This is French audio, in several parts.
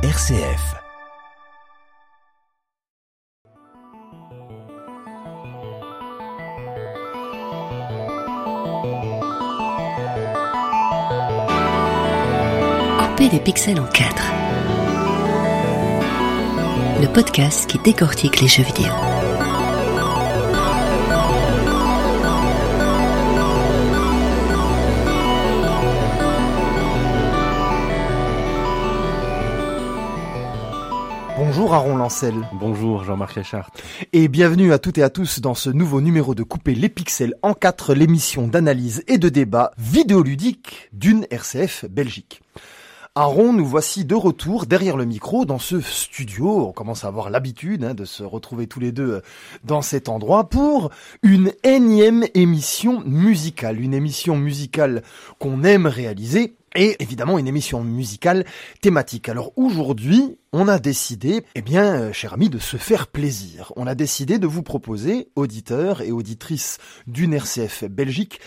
RCF. Couper des pixels en quatre. Le podcast qui décortique les jeux vidéo. Lancel. Bonjour Jean-Marc Richard. Et bienvenue à toutes et à tous dans ce nouveau numéro de Couper les pixels en quatre, l'émission d'analyse et de débat vidéoludique d'une RCF Belgique. Aaron, nous voici de retour derrière le micro dans ce studio. On commence à avoir l'habitude hein, de se retrouver tous les deux euh, dans cet endroit pour une énième émission musicale. Une émission musicale qu'on aime réaliser et évidemment une émission musicale thématique. Alors aujourd'hui, on a décidé, eh bien, euh, cher ami, de se faire plaisir. On a décidé de vous proposer, auditeurs et auditrices d'une RCF Belgique,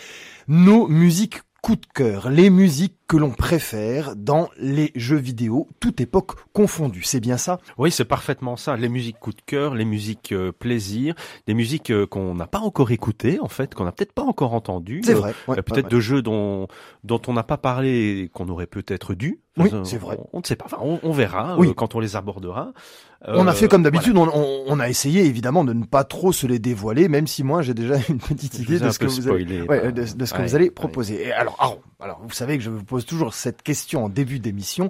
nos musiques coup de cœur, les musiques que l'on préfère dans les jeux vidéo, toute époque confondue. C'est bien ça? Oui, c'est parfaitement ça. Les musiques coup de cœur, les musiques euh, plaisir, des musiques euh, qu'on n'a pas encore écoutées, en fait, qu'on n'a peut-être pas encore entendues. C'est vrai. Euh, ouais, peut-être ouais, de jeux dont dont on n'a pas parlé et qu'on aurait peut-être dû. Oui, c'est vrai. On, ne sait pas. Enfin, on, on verra Oui. quand on les abordera. On a fait comme d'habitude, voilà. on, a essayé évidemment de ne pas trop se les dévoiler, même si moi j'ai déjà une petite idée de ce que vous allez, de, ce que vous allez proposer. Et alors, alors vous savez que je vous pose toujours cette question en début d'émission.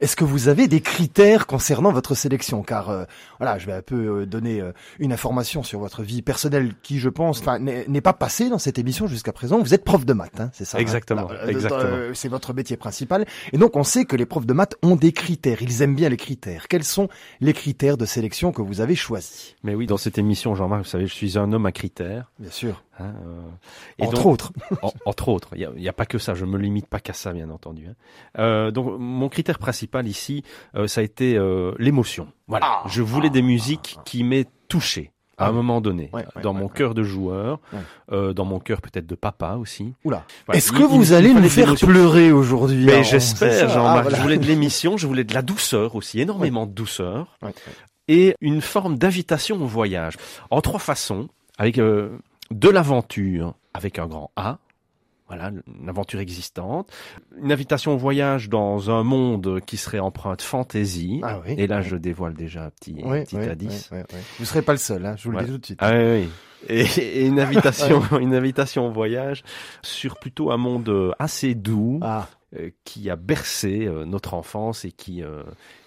Est-ce que vous avez des critères concernant votre sélection? Car euh, voilà, je vais un peu euh, donner euh, une information sur votre vie personnelle qui, je pense, n'est pas passée dans cette émission jusqu'à présent. Vous êtes prof de maths, hein, c'est ça hein? Exactement, euh, exactement. euh, c'est votre métier principal. Et donc, on sait que les profs de maths ont des critères. Ils aiment bien les critères. Quels sont les critères de sélection que vous avez choisis? Mais oui, dans cette émission, Jean-Marc, vous savez, je suis un homme à critères. Bien sûr. hein, euh, et Entre donc- autres. En- entre autres, il n'y a, pas que ça, je me limite pas qu'à ça, bien entendu. hein. Euh, donc, mon critère principal ici, euh, ça a été euh, l'émotion. Voilà, Ah, je voulais ah, des musiques qui m'aient touché à un moment donné, Ouais, ouais, dans ouais, mon cœur de joueur, euh, dans mon cœur peut-être de papa aussi. Oula. Voilà, Est-ce que il- vous il allez nous faire pleurer aujourd'hui Mais j'espère, Jean-Marc. Ah, voilà. Je voulais de l'émission, je voulais de la douceur aussi, énormément de douceur, et une forme d'invitation au voyage. En trois façons, avec euh, de l'aventure, avec un grand A, voilà, une aventure existante, une invitation au voyage dans un monde qui serait empreinte fantasy, Ah oui. et là je dévoile déjà un petit, un Oui, petit oui, indice. Vous serez pas le seul, hein, je vous le dis tout de suite. Ah oui. Et, et une invitation, une invitation au voyage sur plutôt un monde assez doux, Ah, qui a bercé euh, notre enfance et qui euh,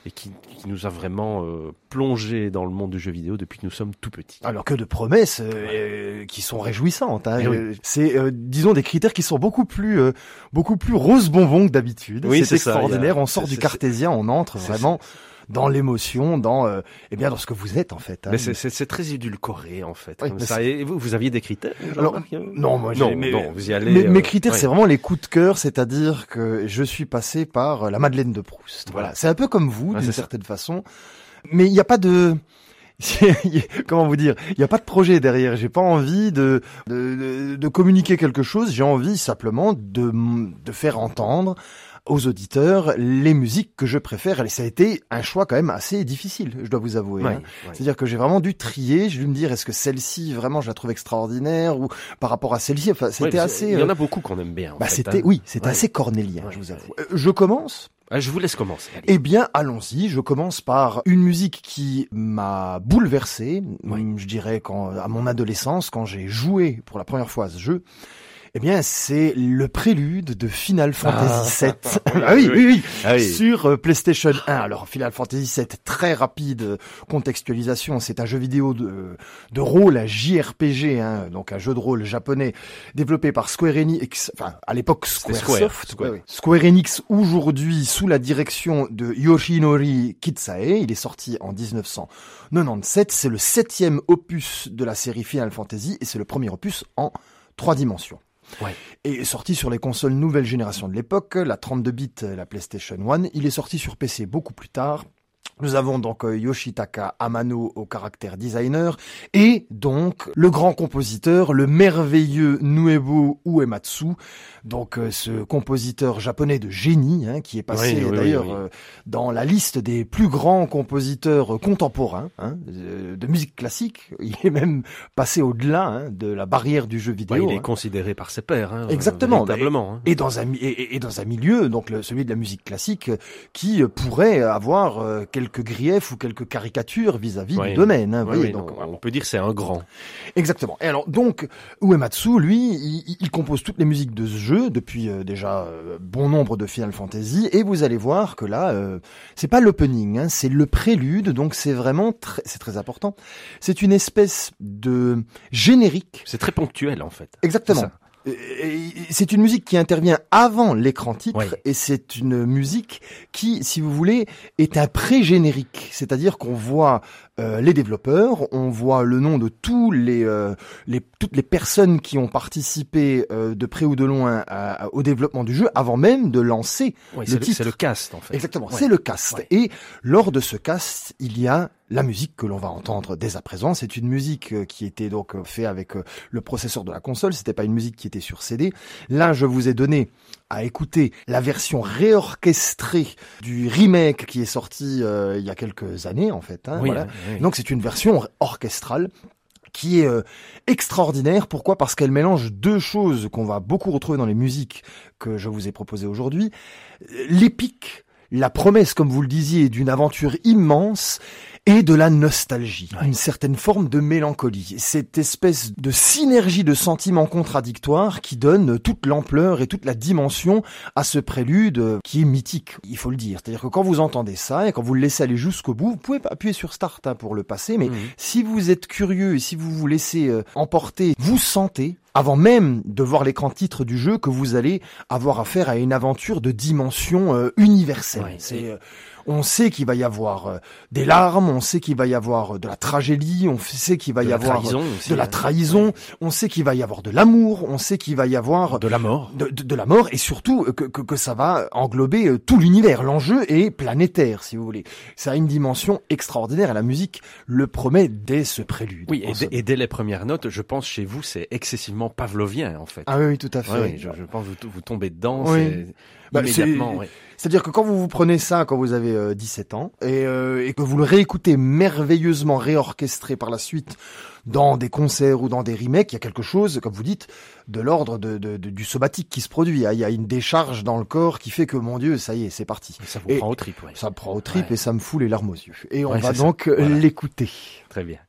et qui, qui nous a vraiment euh, plongé dans le monde du jeu vidéo depuis que nous sommes tout petits. alors que de promesses euh, euh, qui sont réjouissantes. Hein. Eh oui. Euh, C'est, euh, disons, des critères qui sont beaucoup plus, euh, beaucoup plus rose bonbon que d'habitude. Oui, c'est ça, extraordinaire. a- On sort du cartésien, on entre vraiment dans l'émotion, dans, euh, eh bien, dans ce que vous êtes en fait. hein. Mais c'est- très édulcoré en fait. Oui, comme mais ça. Et vous, vous aviez des critères Alors, Jean-Marc non, moi, non, mais- non, vous y allez. Mes, mes euh, critères, ouais. c'est vraiment les coups de cœur, c'est-à-dire que je suis passé par euh, la Madeleine de Proust. Voilà, Voilà. c'est un peu comme vous, Ouais, d'une ça. certaine façon, mais il n'y a pas de comment vous dire, il n'y a pas de projet derrière. J'ai pas envie de, de, de, de communiquer quelque chose. J'ai envie simplement de, de faire entendre aux auditeurs les musiques que je préfère. Et ça a été un choix quand même assez difficile, je dois vous avouer. Ouais, hein. ouais. C'est-à-dire que j'ai vraiment dû trier, j'ai dû me dire est-ce que celle-ci vraiment je la trouve extraordinaire ou par rapport à celle-ci. Enfin, c'était assez. Il y en euh, a beaucoup qu'on aime bien. en bah, c'était hein. oui, c'était Ouais. assez cornélien, Ouais, je vous avoue. Euh, je commence. Ah, je vous laisse commencer. allez. Eh bien, allons-y. Je commence par une musique qui m'a bouleversé. Oui. Je dirais quand à mon adolescence, quand j'ai joué pour la première fois à ce jeu. Eh bien, c'est le prélude de Final Fantasy VII. ah oui, oui, oui. Ah oui. Sur euh, PlayStation 1. Alors, Final Fantasy VII, très rapide euh, contextualisation. C'est un jeu vidéo de, de rôle, un JRPG, hein, donc un jeu de rôle japonais développé par Square Enix, enfin, à l'époque Squaresoft. Square, Square. Square Enix, aujourd'hui, sous la direction de Yoshinori Kitsae. Il est sorti en 1997. C'est le septième opus de la série Final Fantasy et c'est le premier opus en trois dimensions. Et sorti sur les consoles nouvelle génération de l'époque, la 32 bits, la PlayStation 1. Il est sorti sur PC beaucoup plus tard. Nous avons donc euh, Yoshitaka Amano au caractère designer et donc le grand compositeur, le merveilleux Nuebo Uematsu, donc euh, ce compositeur japonais de génie hein, qui est passé Oui, oui, d'ailleurs oui, euh, dans la liste des plus grands compositeurs contemporains hein, de, musique classique. Il est même passé au-delà hein, de la barrière du jeu vidéo. Il est hein. considéré par ses pairs. Hein, Exactement, Véritablement. hein. Et dans un et, et- et dans un milieu, donc le- celui de la musique classique, qui pourrait avoir euh, quelques griefs ou quelques caricatures vis-à-vis du domaine. hein, voyez, oui, donc, on, peut dire c'est un grand. Exactement. Et alors donc Uematsu, lui, il, il compose toutes les musiques de ce jeu depuis euh, déjà euh, bon nombre de Final Fantasy, et vous allez voir que là, euh, c'est pas l'opening, hein, c'est le prélude, donc c'est vraiment très, c'est très important. C'est une espèce de générique C'est très ponctuel en fait. Exactement. C'est et C'est une musique qui intervient avant l'écran titre et c'est une musique qui, si vous voulez, est un pré-générique. C'est-à-dire qu'on voit euh, les développeurs, on voit le nom de tous les, euh, les toutes les personnes qui ont participé euh, de près ou de loin à- à- au développement du jeu avant même de lancer Ouais, le titre. c'est le cast en fait. Exactement, Ouais. c'est le cast. Ouais. Et lors de ce cast, il y a la musique que l'on va entendre dès à présent. C'est une musique euh, qui était donc euh, fait avec le processeur de la console. C'était pas une musique qui était sur CD. Là, je vous ai donné à écouter la version réorchestrée du remake qui est sorti euh, il y a quelques années en fait. hein, Oui, voilà. oui, oui. Donc c'est une version orchestrale qui est euh, extraordinaire. Pourquoi? Parce qu'elle mélange deux choses qu'on va beaucoup retrouver dans les musiques que je vous ai proposées aujourd'hui. Euh, L'épique, la promesse, comme vous le disiez, d'une aventure immense et de la nostalgie, Ouais. une certaine forme de mélancolie. Cette espèce de synergie de sentiments contradictoires qui donne toute l'ampleur et toute la dimension à ce prélude qui est mythique, il faut le dire. C'est-à-dire que quand vous entendez ça et quand vous le laissez aller jusqu'au bout, vous pouvez appuyer sur Start hein, pour le passer, mais Mhm. si vous êtes curieux et si vous vous laissez euh, emporter, vous sentez, avant même de voir l'écran titre du jeu, que vous allez avoir affaire à une aventure de dimension euh, universelle. Ouais, C'est, et- euh, on sait qu'il va y avoir euh, des larmes, on sait qu'il va y avoir euh, de la tragédie, on sait qu'il va y avoir euh, de la hein. trahison, on sait qu'il va y avoir de l'amour, on sait qu'il va y avoir de la mort. de, de- de la mort et surtout que, que, que ça va englober tout l'univers. L'enjeu est planétaire, si vous voulez. Ça a une dimension extraordinaire et la musique le promet dès ce prélude. Oui, et, dès- et dès les premières notes, je pense chez vous, c'est excessivement pavlovien en fait. Ah oui, oui, tout à fait. Ouais, je, je pense que vous, vous tombez dedans Oui. Bah, immédiatement. C'est-à-dire que quand vous vous prenez ça quand vous avez euh, 17 ans et, euh, et que vous le réécoutez merveilleusement réorchestré par la suite dans des concerts ou dans des remakes, il y a quelque chose, comme vous dites, de l'ordre de, de- de- du somatique qui se produit. Il y a une décharge dans le corps qui fait que, mon Dieu, ça y est, c'est parti. Ça vous Et- prend au trip, ouais. Ça me prend au trip Ouais. et ça me fout les larmes aux yeux. Et on Ouais, va donc euh, l'écouter. Très bien.「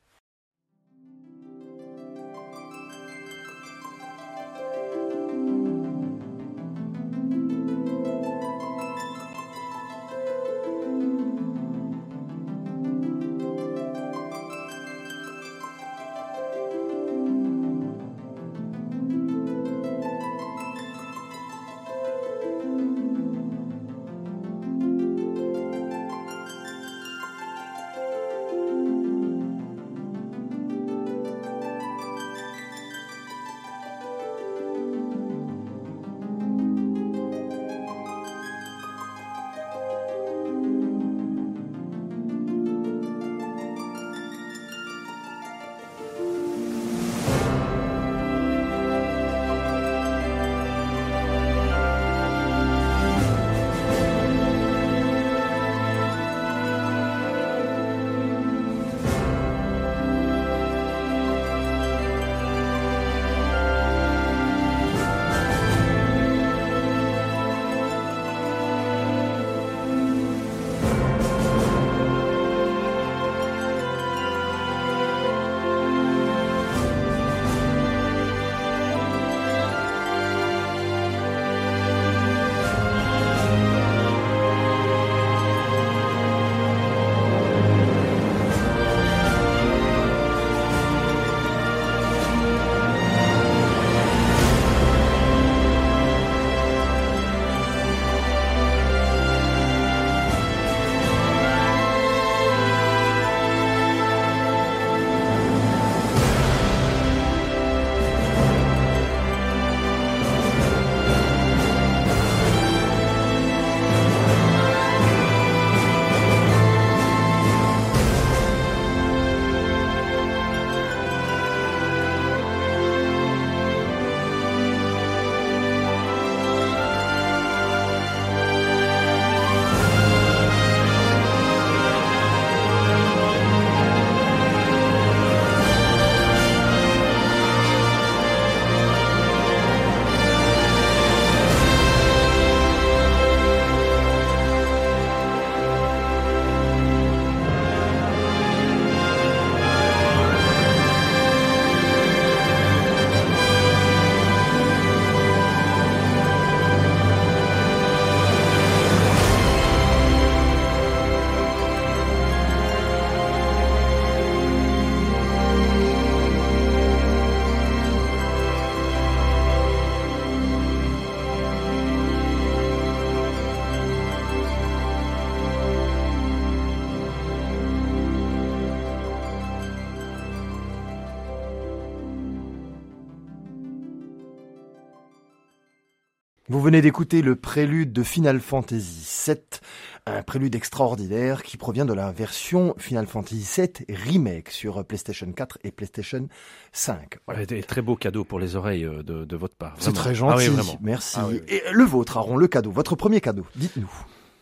Vous venez d'écouter le prélude de Final Fantasy VII, un prélude extraordinaire qui provient de la version Final Fantasy VII Remake sur PlayStation 4 et PlayStation 5. Voilà. Des très beaux cadeaux pour les oreilles euh, de, de votre part. C'est très gentil, Ah oui, vraiment. merci. Ah oui, oui. Et le vôtre, Aaron, le cadeau, votre premier cadeau, dites-nous.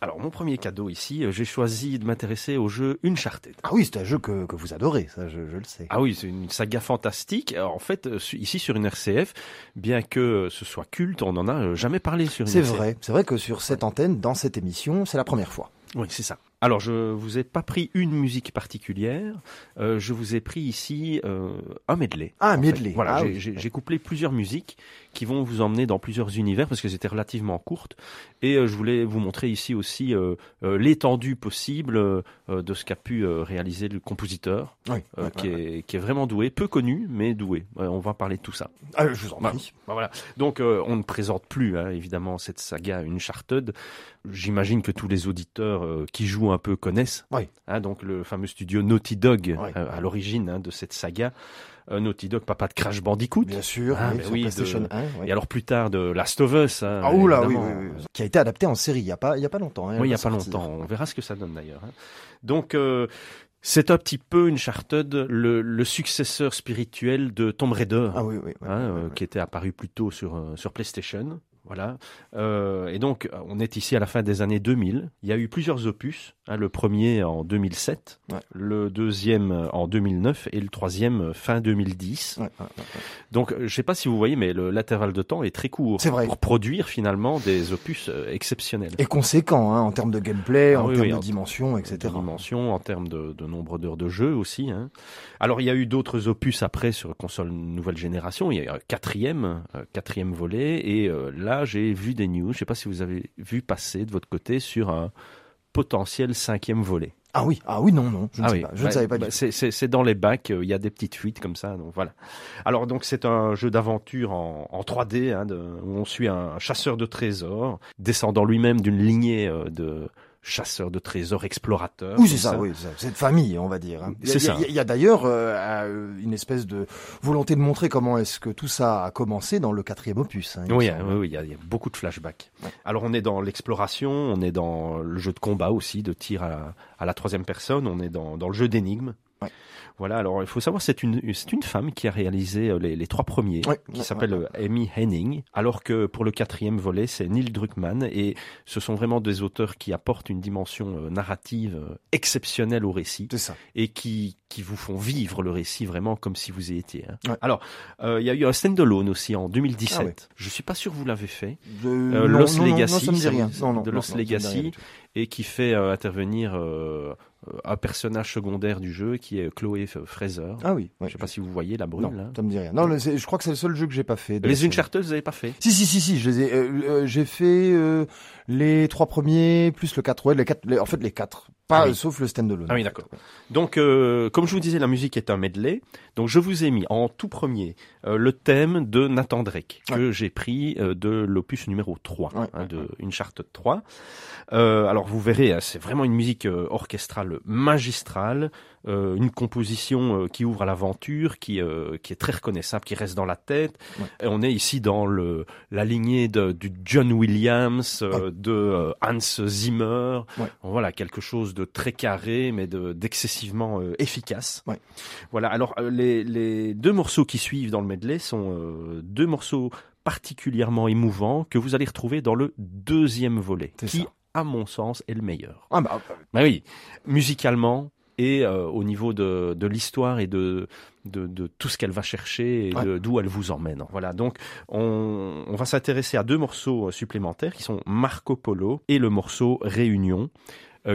Alors, mon premier cadeau ici, euh, j'ai choisi de m'intéresser au jeu Uncharted. Ah oui, c'est un jeu que, que vous adorez, ça je, je le sais. Ah oui, c'est une saga fantastique. Alors, en fait, euh, ici sur une RCF, bien que ce soit culte, on n'en a euh, jamais parlé sur une C'est vrai, c'est vrai que sur cette antenne, dans cette émission, c'est la première fois. Oui, c'est ça. Alors, je vous ai pas pris une musique particulière. euh, je vous ai pris ici euh, un medley. Ah, un fait. medley. Voilà, Ah j'ai oui. j'ai- j'ai couplé plusieurs musiques qui vont vous emmener dans plusieurs univers parce qu'elles étaient relativement courtes. Et euh, je voulais vous montrer ici aussi euh, euh, l'étendue possible de ce qu'a pu réaliser le compositeur, Oui, ouais, qui, ouais, est, qui est vraiment doué, peu connu, mais doué. On va parler de tout ça. Ah, je vous en prie. bah voilà. Donc on ne présente plus hein, évidemment cette saga Uncharted. J'imagine que tous les auditeurs qui jouent un peu connaissent. Oui. Hein, donc le fameux studio Naughty Dog à l'origine hein, de cette saga. Euh, Naughty Dog, papa de Crash Bandicoot. Bien sûr, Ah, oui, oui, PlayStation de- 1. oui. Et alors plus tard de Last of Us. hein, Ah oula, oui. Qui a été adapté en série il y a pas, il y a pas longtemps. hein, Oui, il n'y a pas longtemps. On verra ce que ça donne d'ailleurs. hein. Donc, euh, c'est un petit peu Uncharted, le, le successeur spirituel de Tomb Raider, Ah oui, oui. hein, euh, qui était apparu plus tôt sur, sur PlayStation. Voilà. Euh, et donc, on est ici à la fin des années 2000. Il y a eu plusieurs opus. hein, le premier en 2007, Ouais. le deuxième en 2009 et le troisième fin 2010. Ouais, ouais, ouais, ouais. Donc, je ne sais pas si vous voyez, mais le- l'intervalle de temps est très court vrai. pour produire finalement des opus euh, exceptionnels. Et conséquent, hein, en termes de gameplay, Ah en oui, termes oui, de en- dimension, etc. de dimension, en termes de, de nombre d'heures de jeu aussi. Hein. Alors il y a eu d'autres opus après sur console nouvelle génération. Il y a eu un quatrième, euh, quatrième volet. Et euh, là j'ai vu des news. Je ne sais pas si vous avez vu passer de votre côté sur un potentiel cinquième volet. Ah oui, ah oui, non, non, je ne, ah sais oui, pas, je bah, ne savais pas bah, c'est- dans les bacs, euh, il y a des petites fuites comme ça, donc voilà. Alors donc c'est un jeu d'aventure en, en 3D, hein, de- où on suit un chasseur de trésors, descendant lui-même d'une lignée euh, de chasseurs de trésors explorateurs. Oui, c'est ça, oui, ça. cette famille, on va dire. hein. Il y a- C'est ça. Il y a, d'ailleurs euh, euh, une espèce de volonté de montrer comment est-ce que tout ça a commencé dans le quatrième opus. hein, Oui, oui, oui, il y, a, il y a beaucoup de flashbacks. Ouais. Alors on est dans l'exploration, on est dans le jeu de combat aussi, de tir à la, à la troisième personne, on est dans, dans le jeu d'énigmes. Ouais. Voilà, alors il faut savoir, c'est une, c'est une femme qui a réalisé euh, les, les trois premiers, Ouais, qui ouais, s'appelle ouais, euh, Amy Henning, alors que pour le quatrième volet, c'est Neil Druckmann, et ce sont vraiment des auteurs qui apportent une dimension euh, narrative exceptionnelle au récit, ça. et qui, qui vous font vivre le récit vraiment comme si vous y étiez. hein. Alors, euh, il y a eu un stand-alone aussi en 2017, Ah je suis pas sûr que vous l'avez fait, De... Euh, non, Lost non, Legacy, non, ça me dit ça rien. vous- Non, non, de Lost Legacy. et qui fait euh, intervenir un personnage secondaire du jeu qui est Chloé Fraser. Ah oui, ouais. Je sais pas si vous voyez la brune non, là. ça me dit rien. Non, je crois que c'est le seul jeu que j'ai pas fait. Les. Uncharted, vous avez pas fait Si, si, si, si, je les ai, euh, euh, j'ai fait euh, les trois premiers, plus le 4, ouais, les quatre, les- en fait les quatre. Pas, Ah oui. sauf le standalone. Ah oui, d'accord. Donc, euh, comme je vous disais, la musique est un medley. Donc, je vous ai mis en tout premier euh, le thème de Nathan Drake, que j'ai pris euh, de l'opus numéro 3, Ouais, hein, ouais, de Uncharted 3. Euh, alors, vous verrez, hein, c'est vraiment une musique orchestrale magistrale, une composition qui ouvre à l'aventure, qui, qui est très reconnaissable, qui reste dans la tête. Et on est ici dans le, la lignée de, du John Williams, de Hans Zimmer. Voilà, quelque chose de très carré, mais de- d'excessivement euh, efficace. Ouais. Voilà, alors euh, les, les deux morceaux qui suivent dans le medley sont euh, deux morceaux particulièrement émouvants que vous allez retrouver dans le deuxième volet, qui, ça. à mon sens, est le meilleur. Ah bah, Bah oui, musicalement et euh, au niveau de, de l'histoire et de, de, de tout ce qu'elle va chercher et Ouais. d'où elle vous emmène. Voilà, donc on, on va s'intéresser à deux morceaux supplémentaires qui sont Marco Polo et le morceau Réunion,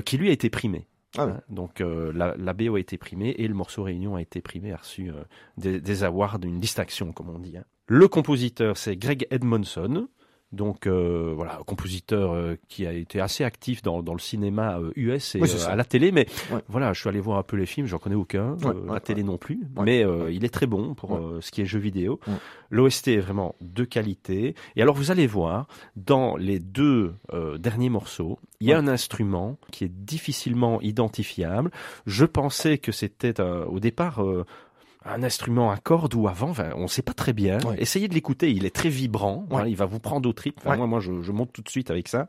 qui lui a été primé. Ah. Hein, Donc euh, la, la BO a été primée et le morceau Réunion a été primé, a reçu euh, des, des awards, une distinction comme on dit. hein. Le compositeur c'est Greg Edmondson, donc euh, voilà, compositeur euh, qui a été assez actif dans, dans le cinéma euh, US et Oui, euh, à la télé, mais Ouais. voilà, je suis allé voir un peu les films, j'en connais aucun, Ouais, euh, ouais, la télé non plus, mais euh, il est très bon pour euh, ce qui est jeux vidéo. L'OST est vraiment de qualité. Et alors vous allez voir, dans les deux euh, derniers morceaux, il y a un instrument qui est difficilement identifiable. Je pensais que c'était euh, au départ euh, un instrument à cordes ou avant, enfin, on sait pas très bien. Ouais. Essayez de l'écouter, il est très vibrant, Ouais. hein, il va vous prendre au trip. Enfin, Ouais. Moi, moi, je, je monte tout de suite avec ça.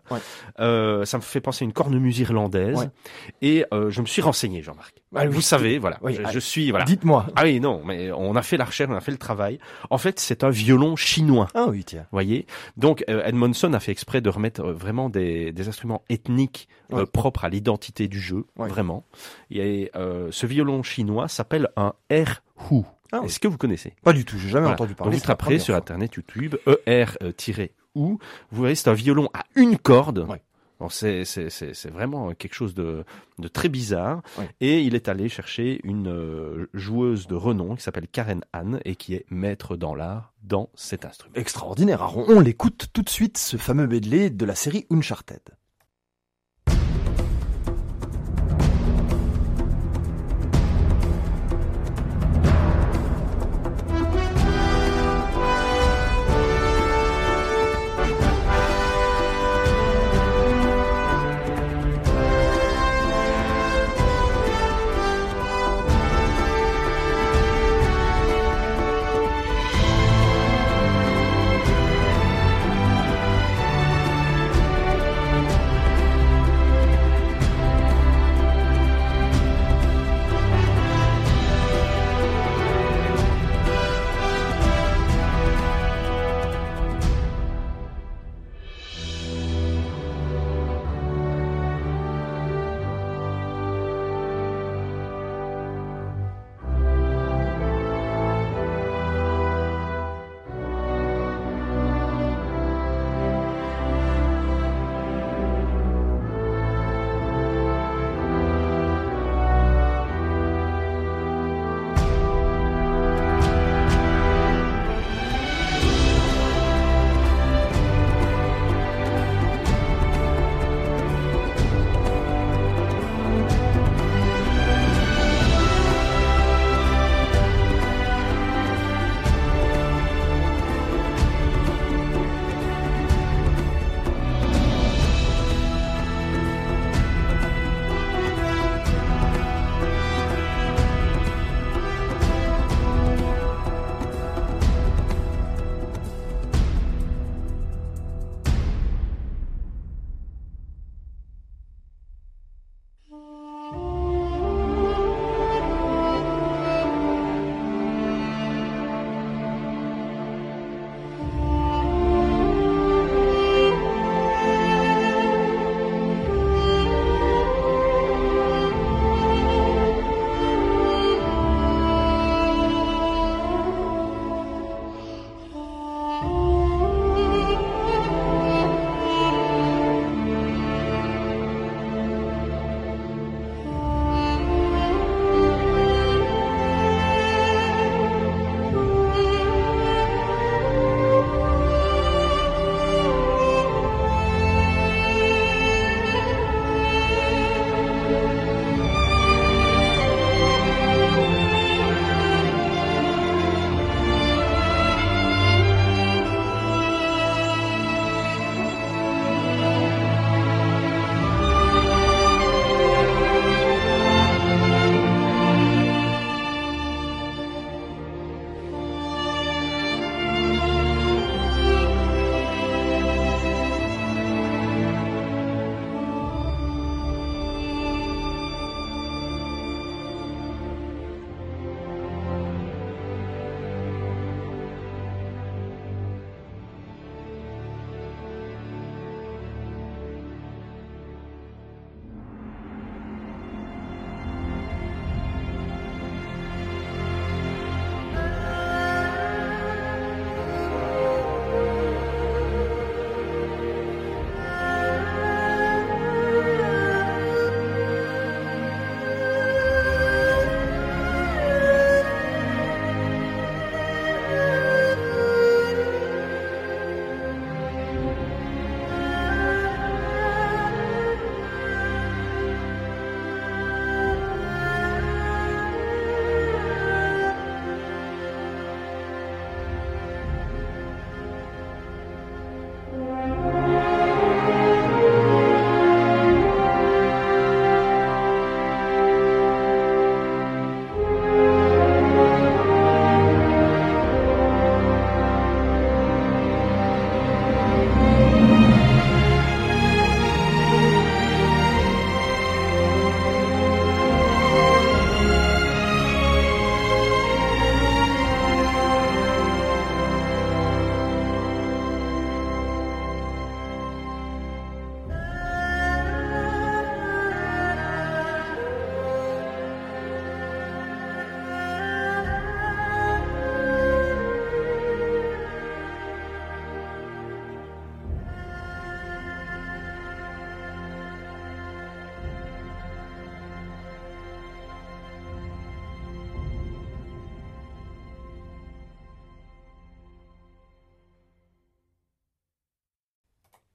Euh, ça me fait penser à une cornemuse irlandaise. Et euh, je me suis renseigné, Jean-Marc. Ah oui. vous savez, voilà, Oui, je, ah, je suis voilà. Dites-moi. Ah oui, non, mais on a fait la recherche, on a fait le travail. En fait, c'est un violon chinois. Ah oui, tiens. voyez donc euh, Edmondson a fait exprès de remettre euh, vraiment des, des instruments ethniques euh, propres à l'identité du jeu Ouais. vraiment et euh, ce violon chinois s'appelle un erhu Ah oui. est-ce que vous connaissez? Pas du tout, j'ai jamais Voilà. entendu Donc parler. vous la taperez première sur fois. internet YouTube er-ou vous voyez c'est un violon à une corde Ouais. Bon, c'est, c'est, c'est, c'est vraiment quelque chose de, de très bizarre. Et il est allé chercher une euh, joueuse de renom qui s'appelle Karen Anne et qui est maître dans l'art dans cet instrument. Extraordinaire. Alors, on l'écoute tout de suite, ce fameux medley de la série Uncharted.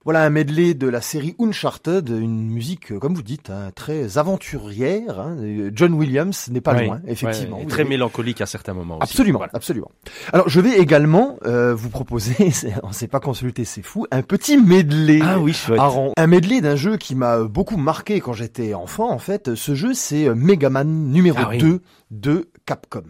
Voilà un medley de la série Uncharted, une musique, euh, comme vous dites, hein, très aventurière. Hein. John Williams n'est pas loin, effectivement. ouais, et très avez- mélancolique à certains moments aussi. Absolument, Voilà. absolument. Alors, je vais également euh, vous proposer, on s'est pas consulté, c'est fou, un petit medley. Ah oui, chouette. Aaron. Un medley d'un jeu qui m'a beaucoup marqué quand j'étais enfant, en fait. Ce jeu, c'est euh, Mega Man numéro Ah oui. 2 de Capcom.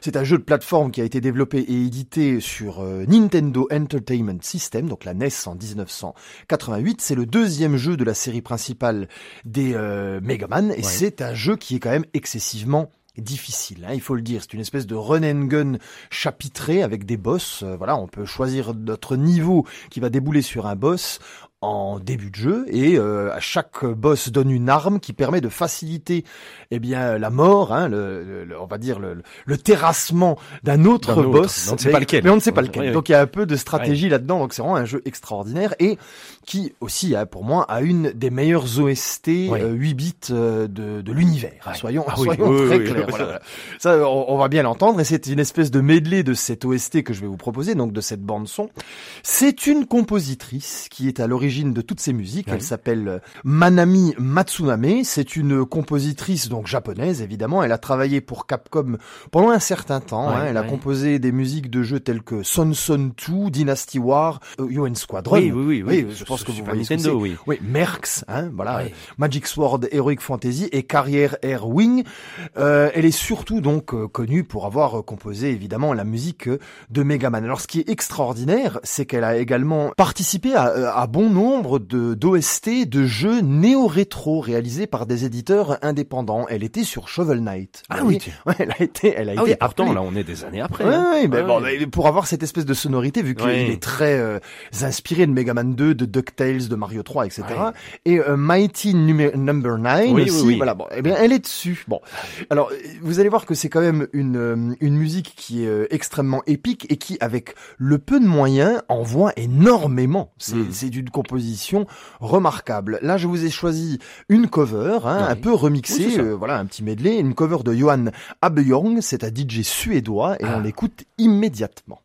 C'est un jeu de plateforme qui a été développé et édité sur euh, Nintendo Entertainment System, donc la NES en 1988. C'est le deuxième jeu de la série principale des euh, Mega Man, et Ouais. c'est un jeu qui est quand même excessivement difficile, hein, il faut le dire. C'est une espèce de run and gun chapitré avec des boss. Euh, voilà, on peut choisir notre niveau qui va débouler sur un boss en début de jeu et euh, à chaque boss donne une arme qui permet de faciliter eh bien la mort hein, le, le- on va dire le, le terrassement d'un autre, autre. boss Mais on ne sait mais, pas lequel. mais on ne sait pas lequel oui. donc il y a un peu de stratégie là-dedans donc c'est vraiment un jeu extraordinaire et qui aussi hein, pour moi a une des meilleures OST euh, 8 bits euh, de, de l'univers soyons, Ah soyons très clairs voilà. Ça, on, on va bien l'entendre, et c'est une espèce de medley de cette OST que je vais vous proposer, donc de cette bande son. C'est une compositrice qui est à l'origine de toutes ces musiques. Elle s'appelle euh, Manami Matsuname. C'est une compositrice donc japonaise, évidemment. Elle a travaillé pour Capcom pendant un certain temps. Hein. Elle a composé des musiques de jeux tels que Son Son 2, Dynasty War, euh, UN Squadron. Oui, oui, oui, je pense que vous voyez Nintendo, oui. Oui, Merx, hein, voilà. Magic Sword, Heroic Fantasy et Carrière Air Wing. Euh, elle est surtout donc euh, connue pour avoir composé évidemment la musique de Mega Man. Alors ce qui est extraordinaire, c'est qu'elle a également participé à, à bon nombre de d'OST de jeux néo-rétro réalisés par des éditeurs indépendants. Elle était sur Shovel Knight. Ah oui, ouais, elle a été, elle a Ah été oui, pourtant, là, on est des années après. Ouais, hein. ouais, mais Ouais, bon, pour avoir cette espèce de sonorité, vu qu'il est très euh, inspiré de Mega Man 2, de DuckTales, de Mario 3, etc. Et euh, Mighty Number Number 9 Oui, aussi, oui. voilà, bon, eh bien, elle est dessus. Bon, alors, vous allez voir que c'est quand même une, euh, une musique qui est euh, extrêmement épique et qui, avec le peu de moyens, envoie énormément. C'est Mm. c'est d'une composition remarquable. Là, je vous ai choisi une cover, hein, un peu remixée, Oui, euh, voilà, un petit medley, une cover de Johan Abeyong, c'est un DJ suédois, et Ah. on l'écoute immédiatement.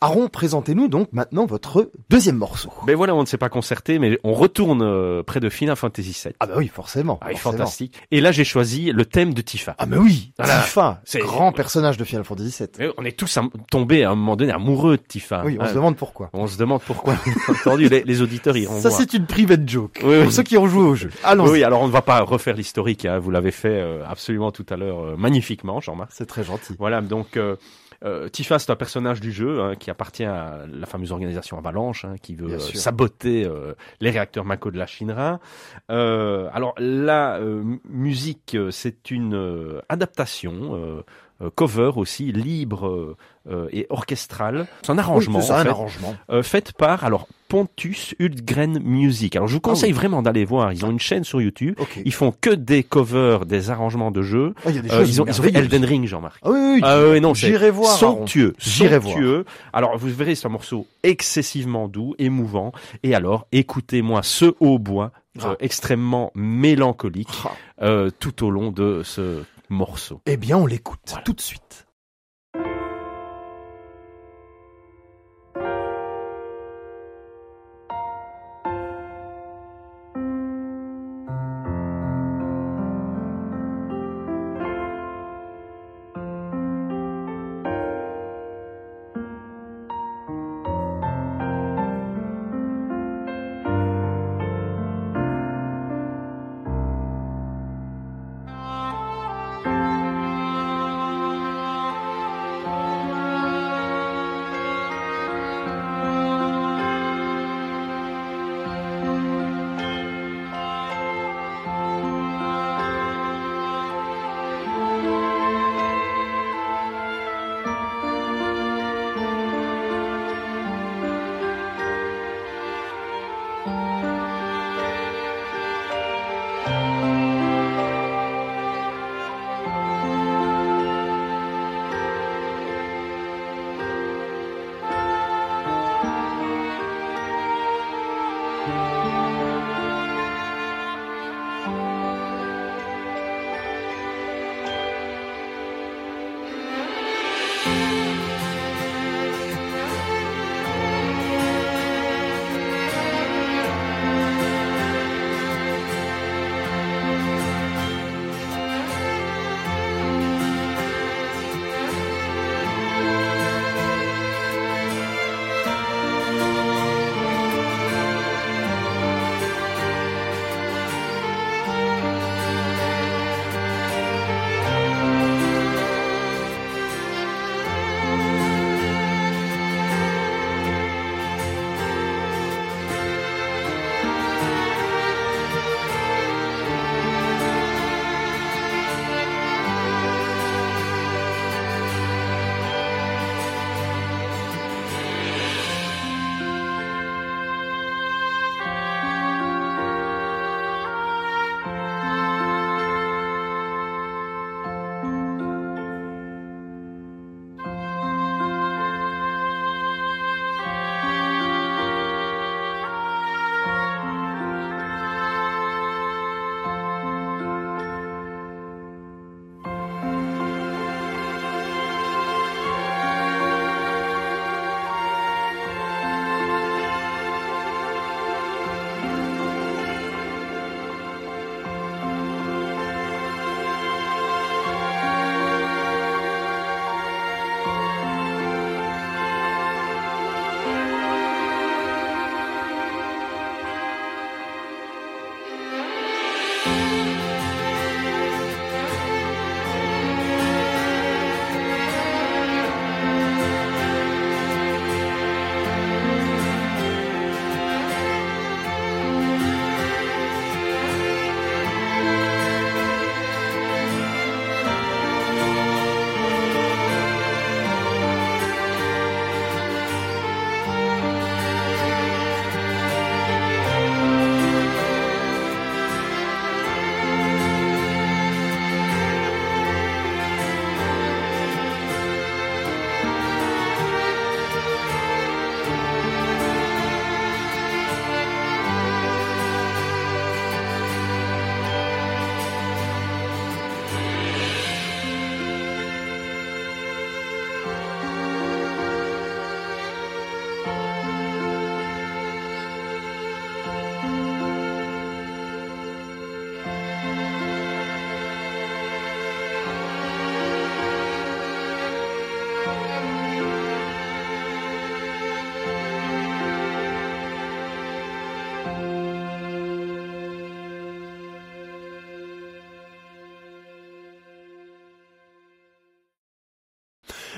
Aaron, présentez-nous donc maintenant votre deuxième morceau. Ben voilà, on ne s'est pas concerté, mais on retourne euh, près de Final Fantasy VII. Ah bah oui, forcément. Ah, forcément. fantastique. Et là, j'ai choisi le thème de Tifa. Ah mais oui, Voilà. Tifa, C'est- grand personnage de Final Fantasy VII. On est tous tombés à un moment donné amoureux de Tifa. Oui, on Hein. se demande pourquoi. On se demande pourquoi. Entendu, les, les auditeurs iront Ça c'est une private joke. Oui, oui. Pour ceux qui ont joué au jeu. Allons-y. Oui, alors on ne va pas refaire l'historique. Hein. Vous l'avez fait euh, absolument tout à l'heure euh, magnifiquement, Jean-Marc. C'est très gentil. Voilà, donc euh, Tifa, c'est un personnage du jeu hein, qui appartient à la fameuse organisation Avalanche, hein, qui veut euh, saboter euh, les réacteurs Mako de la Shinra. Euh, alors la musique, c'est une euh, adaptation. Euh, euh, cover aussi libre euh, euh, et orchestrale. C'est un arrangement Oui, c'est ça, en un fait, arrangement. euh, faite par alors Pontus Hultgren Music. Alors je vous conseille Ah oui. vraiment d'aller voir. Ils ont une chaîne sur YouTube. Ok. Ils font que des covers, des arrangements de jeux. Ah, y a des Euh, ils ont, ils ont fait. Elden Ring, Jean-Marc. Ah oui, oui, oui. Ah oui, non, J'irai voir. Somptueux, J'irai somptueux. Alors vous verrez, c'est un morceau excessivement doux, émouvant. Et alors, écoutez-moi ce hautbois Ah. euh, extrêmement mélancolique Ah. euh, tout au long de ce morceau. Eh bien, on l'écoute Voilà. tout de suite.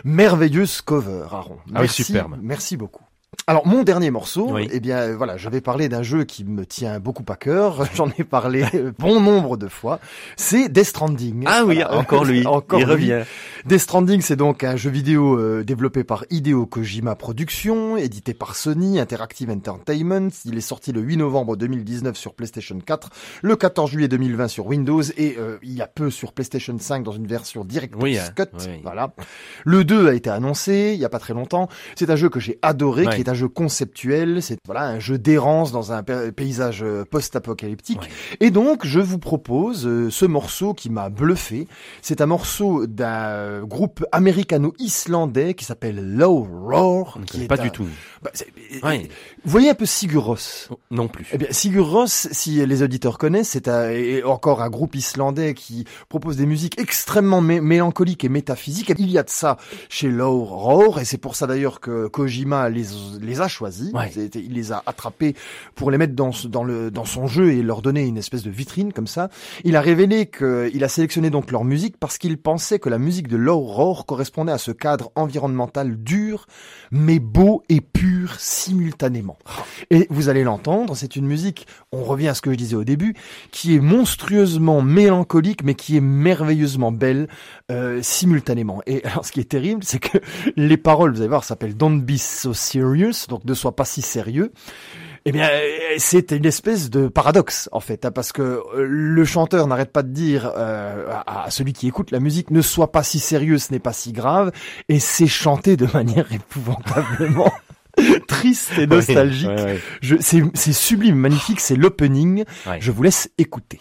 Merveilleuse cover, Aaron. Ah oui, superbe. Merci beaucoup. Alors mon dernier morceau, Oui. eh bien euh, voilà, je vais parler d'un jeu qui me tient beaucoup à cœur. J'en ai parlé bon nombre de fois. C'est Death Stranding. Ah oui, Voilà. encore lui. Encore il lui. revient. Death Stranding, c'est donc un jeu vidéo euh, développé par Hideo Kojima Productions, édité par Sony Interactive Entertainment. Il est sorti le 8 novembre 2019 sur PlayStation 4, le 14 juillet 2020 sur Windows et euh, il y a peu sur PlayStation 5 dans une version Director's Oui, hein, Cut. oui. Voilà. Le 2 a été annoncé il y a pas très longtemps. C'est un jeu que j'ai adoré, qui est un jeu conceptuel. C'est voilà un jeu d'errance dans un pa- paysage euh, post-apocalyptique. Ouais. Et donc, je vous propose euh, ce morceau qui m'a bluffé. C'est un morceau d'un groupe américano-islandais qui s'appelle Low Roar. Qui est pas un- du tout. Bah, Ouais. Vous voyez un peu Sigur Rós Non plus. eh bien, Sigur Rós, si les auditeurs connaissent, c'est un- encore un groupe islandais qui propose des musiques extrêmement mé- mélancoliques et métaphysiques. Il y a de ça chez Low Roar, et c'est pour ça d'ailleurs que Kojima les, les a choisis. Ouais. C'était- Il les a attrapés pour les mettre dans, dans, le, dans son jeu et leur donner une espèce de vitrine comme ça. Il a révélé qu'il a sélectionné donc leur musique parce qu'il pensait que la musique de Roar correspondait à ce cadre environnemental dur, mais beau et pur simultanément. Et vous allez l'entendre, c'est une musique, on revient à ce que je disais au début, qui est monstrueusement mélancolique, mais qui est merveilleusement belle euh, simultanément. Et alors, ce qui est terrible, c'est que les paroles, vous allez voir, s'appellent Don't be so serious, donc ne sois pas si sérieux. Eh bien, c'est une espèce de paradoxe en fait, hein, parce que euh, le chanteur n'arrête pas de dire euh, à, à celui qui écoute la musique ne sois pas si sérieux, ce n'est pas si grave, et c'est chanté de manière épouvantablement triste et nostalgique. Ouais, ouais, Je, c'est, sublime, magnifique, c'est l'opening. Je vous laisse écouter.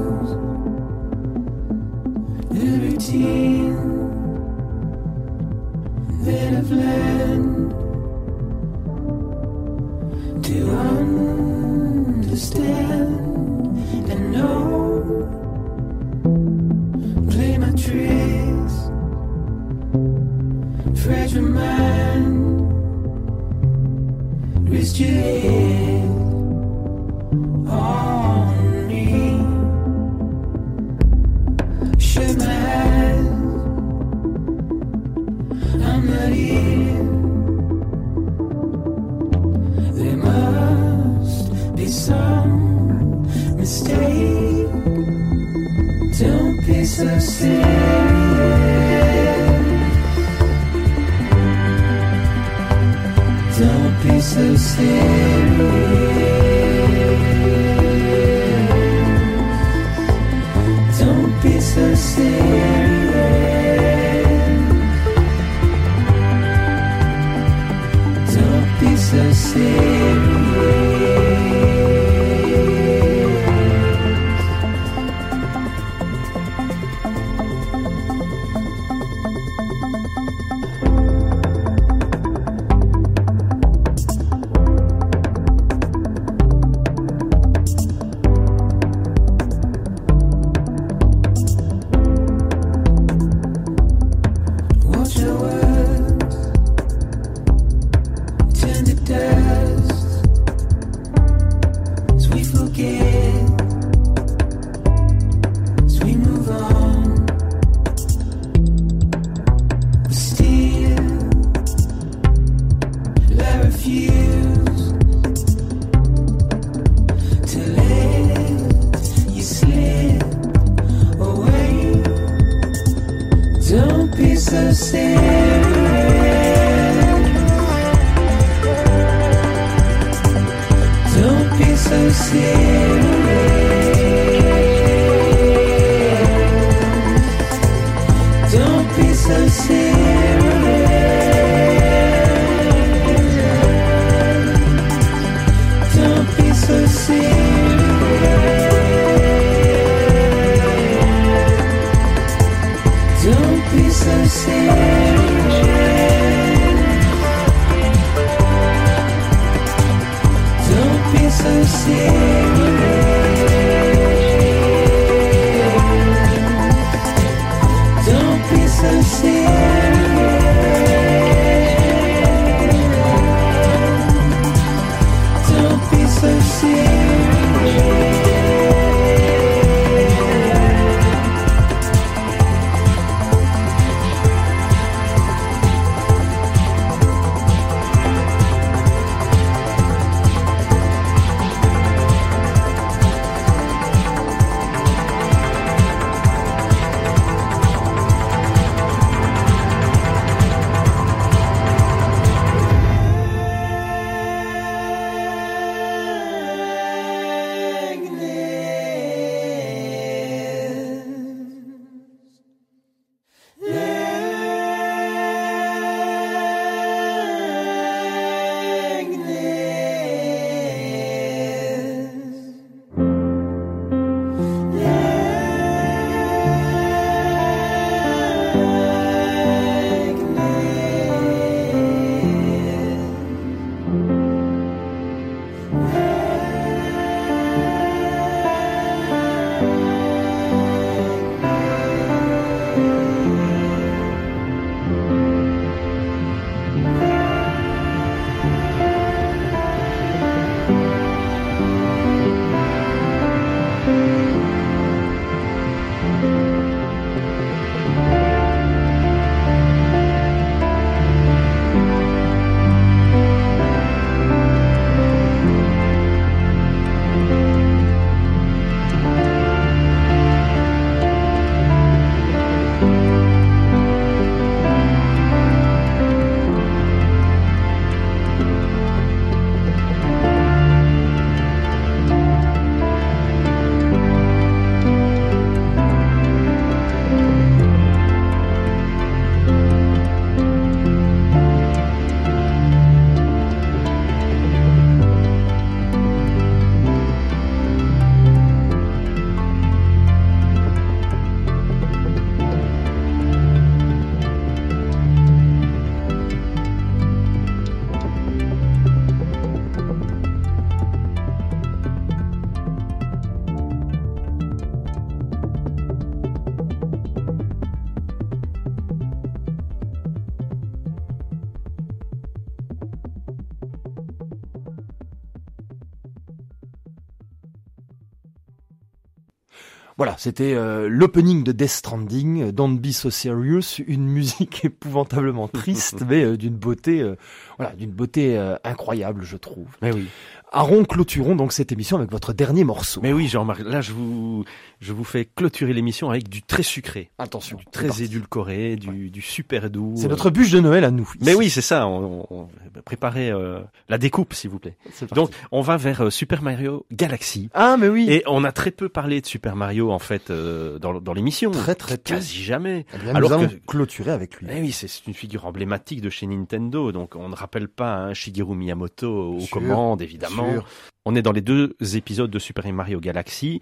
c'était euh, l'opening de Death Stranding, euh, Don't Be So Serious, une musique épouvantablement triste, mais euh, d'une beauté, euh, voilà, d'une beauté euh, incroyable, je trouve. Mais oui. Aaron, clôturons donc cette émission avec votre dernier morceau. Mais oui, Jean-Marc, là je vous, je vous fais clôturer l'émission avec du très sucré, Attention, du très édulcoré, du, du super doux. C'est euh. notre bûche de Noël à nous. Mais oui, c'est ça. On, on, on- préparez euh, la découpe, s'il vous plaît. Donc, on va vers euh, Super Mario Galaxy. ah, mais oui. Et on a très peu parlé de Super Mario en fait euh, dans, dans l'émission. Très, très peu. Quasi jamais. Eh bien, alors nous allons clôturer avec lui. Eh oui, c'est une figure emblématique de chez Nintendo, donc on ne rappelle pas hein, Shigeru Miyamoto aux commandes, évidemment. Sûr. On est dans les deux épisodes de Super Mario Galaxy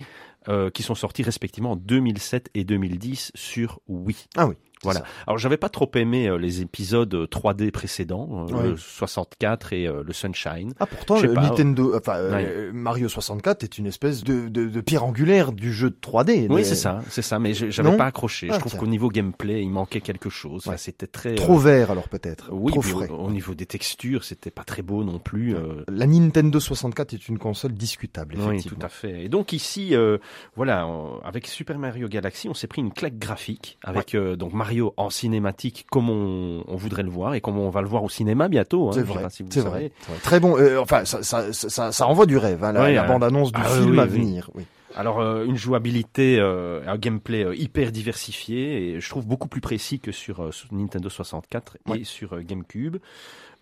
euh, qui sont sortis respectivement en 2007 et 2010 sur Wii. Ah oui. Voilà. ça. Alors j'avais pas trop aimé euh, les épisodes euh, 3D précédents, euh, Oui. le 64 et euh, le Sunshine. Ah pourtant, le pas. Nintendo, enfin euh, Ouais. euh, Mario 64 est une espèce de, de, de pierre angulaire du jeu de 3D. Oui, c'est ça, c'est ça, mais j'avais pas accroché. Ah, je trouve tiens. qu'au niveau gameplay, il manquait quelque chose. Ouais. C'était très Trop euh, vert alors peut-être. oui, Trop frais. au, au niveau des textures, c'était pas très beau non plus. euh, La Nintendo 64 est une console discutable, Oui, effectivement. tout à fait. Et donc ici, euh, voilà, avec Super Mario Galaxy, on s'est pris une claque graphique avec euh, donc Mario en cinématique comme on, on voudrait le voir et comme on va le voir au cinéma bientôt. hein, C'est vrai, si c'est. Très bon. euh, enfin, ça, ça, ça, ça, ça envoie du rêve. Hein, la, euh, bande-annonce du ah film oui, à venir. Oui. Alors euh, une jouabilité, euh, un gameplay euh, hyper diversifié et je trouve beaucoup plus précis que sur, sur Nintendo 64 Ouais. et sur GameCube.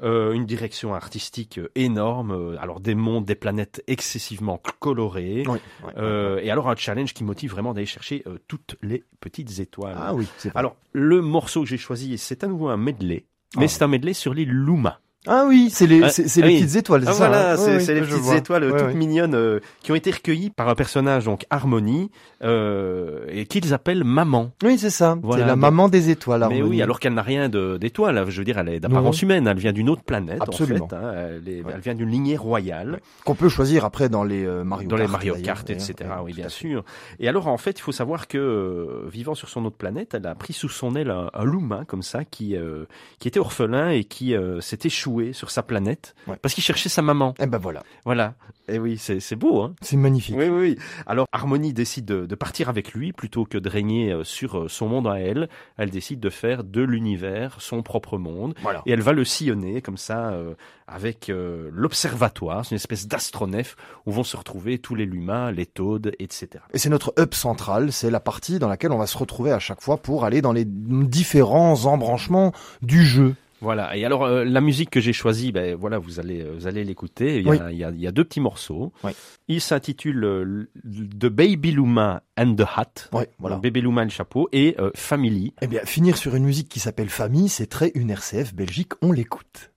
Euh, une direction artistique euh, énorme, euh, alors des mondes, des planètes excessivement colorées. Oui. Euh, et alors un challenge qui motive vraiment d'aller chercher euh, toutes les petites étoiles. Ah oui, c'est. Alors, le morceau que j'ai choisi, c'est à nouveau un medley. Mais Ah. c'est un medley sur l'île Luma. Ah oui, c'est les, Ah, c'est, c'est ah les oui. petites étoiles, c'est Ah, ça voilà, hein c'est Oui, c'est les oui, petites vois. étoiles Ouais, toutes ouais. mignonnes euh, qui ont été recueillies par un personnage, donc Harmony, euh, et qu'ils appellent Maman. Oui, c'est ça. Voilà, c'est la donc- maman des étoiles. Mais Harmonie. oui, alors qu'elle n'a rien de- d'étoile. Je veux dire, elle est d'apparence humaine. Elle vient d'une autre planète, Absolument. en fait. hein. Elle, est- Ouais. elle vient d'une lignée royale. Ouais. Qu'on peut choisir après dans les euh, Mario dans Kart. les Mario Kart, etc. Ouais, oui, bien sûr. Et alors, en fait, il faut savoir que, euh, vivant sur son autre planète, elle a pris sous son aile un, un Luma, comme ça, qui, euh, qui était orphelin et qui euh, s'est échoué sur sa planète Ouais. parce qu'il cherchait sa maman. Eh ben voilà, Voilà. Et oui, c'est beau, hein c'est magnifique. oui, oui, oui. Alors, Harmony décide de, de partir avec lui plutôt que de régner euh, sur euh, son monde à elle. Elle décide de faire de l'univers son propre monde. Voilà. Et elle va le sillonner comme ça euh, avec euh, l'observatoire, c'est une espèce d'astronef où vont se retrouver tous les Lumas, les Toads, etc. Et c'est notre hub central, c'est la partie dans laquelle on va se retrouver à chaque fois pour aller dans les différents embranchements du jeu. Voilà. Et alors euh, la musique que j'ai choisie, ben voilà, vous allez euh, vous allez l'écouter. Il y a, Oui. il il y a deux petits morceaux. Oui. Il s'intitule euh, The Baby Luma and the Hat. Ouais, voilà. Donc, Bébé Luma et le chapeau et euh, Family. Eh bien, finir sur une musique qui s'appelle Famille, c'est très une RCF Belgique, on l'écoute.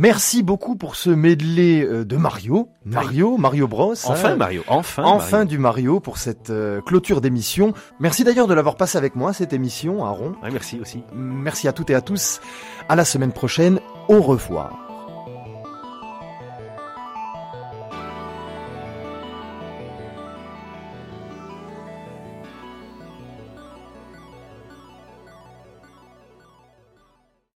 Merci beaucoup pour ce medley euh, de Mario. Mario, Mario Bros. Enfin hein. Mario, enfin. Enfin Mario. du Mario pour cette euh, clôture d'émission. Merci d'ailleurs de l'avoir passé avec moi, cette émission, Aaron. Ouais, merci aussi. Merci à toutes et à tous. À la semaine prochaine. Au revoir.